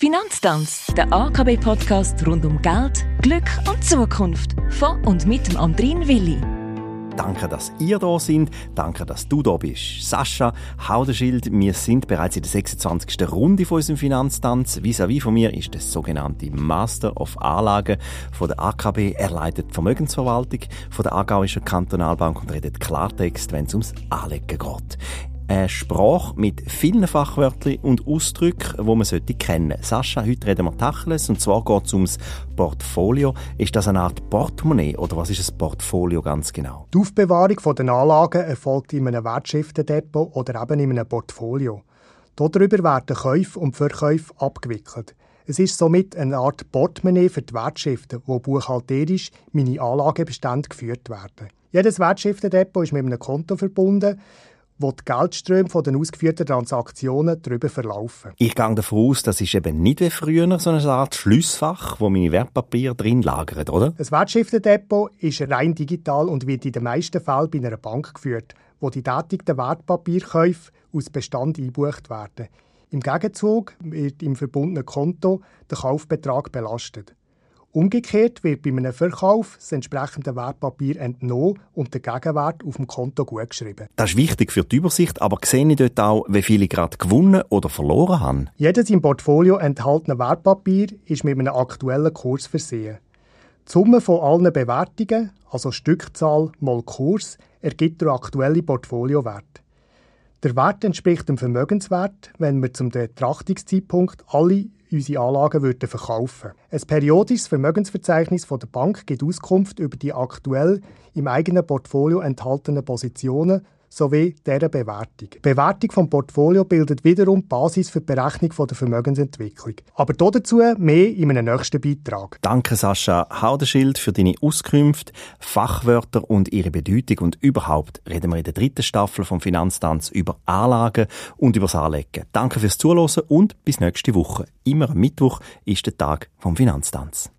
Finanztanz, der AKB-Podcast rund um Geld, Glück und Zukunft. Von und mit dem Andrin Willi. Danke, dass ihr da sind. Danke, dass du da bist. Sascha Haudenschild, wir sind bereits in der 26. Runde von unserem Finanztanz. Vis-à-vis von mir ist der sogenannte Master of Anlagen von der AKB. Er leitet Vermögensverwaltung von der Aargauischen Kantonalbank und redet Klartext, wenn es ums Anlegen geht eine Sprache mit vielen Fachwörtern und Ausdrücken, die man sollte kennen Sascha, heute reden wir Tacheles, und zwar geht es ums Portfolio. Ist das eine Art Portemonnaie oder was ist ein Portfolio ganz genau? Die Aufbewahrung der Anlagen erfolgt in einem Wertschriftendepot oder eben in einem Portfolio. Darüber werden Käufe und Verkäufe abgewickelt. Es ist somit eine Art Portemonnaie für die Wertschriften, wo buchhalterisch meine Anlagebestände geführt werden. Jedes Wertschriftendepot ist mit einem Konto verbunden, wo die Geldströme von den ausgeführten Transaktionen darüber verlaufen. Ich gehe davon aus, das ist eben nicht wie früher so eine Art Schlussfach, wo meine Wertpapiere drin lagern, oder? Ein Wertschriftendepot ist rein digital und wird in den meisten Fällen bei einer Bank geführt, wo die tätigten Wertpapierkäufe aus Bestand eingebucht werden. Im Gegenzug wird im verbundenen Konto der Kaufbetrag belastet. Umgekehrt wird bei einem Verkauf das entsprechende Wertpapier entnommen und der Gegenwert auf dem Konto gutgeschrieben. Das ist wichtig für die Übersicht, aber sehe ich dort auch, wie viel ich gerade gewonnen oder verloren habe? Jedes im Portfolio enthaltene Wertpapier ist mit einem aktuellen Kurs versehen. Die Summe von allen Bewertungen, also Stückzahl mal Kurs, ergibt der aktuelle Portfoliowert. Der Wert entspricht dem Vermögenswert, wenn wir zum Betrachtungszeitpunkt alle unsere Anlagen würden verkaufen. Ein periodisches Vermögensverzeichnis von der Bank gibt Auskunft über die aktuell im eigenen Portfolio enthaltenen Positionen sowie deren Bewertung. Die Bewertung vom Portfolio bildet wiederum die Basis für die Berechnung der Vermögensentwicklung. Aber dazu mehr in einem nächsten Beitrag. Danke Sascha Haudenschild für deine Auskünfte, Fachwörter und ihre Bedeutung und überhaupt reden wir in der dritten Staffel vom Finanztanz über Anlagen und über das Anlegen. Danke fürs Zuhören und bis nächste Woche. Immer am Mittwoch ist der Tag vom Finanztanz.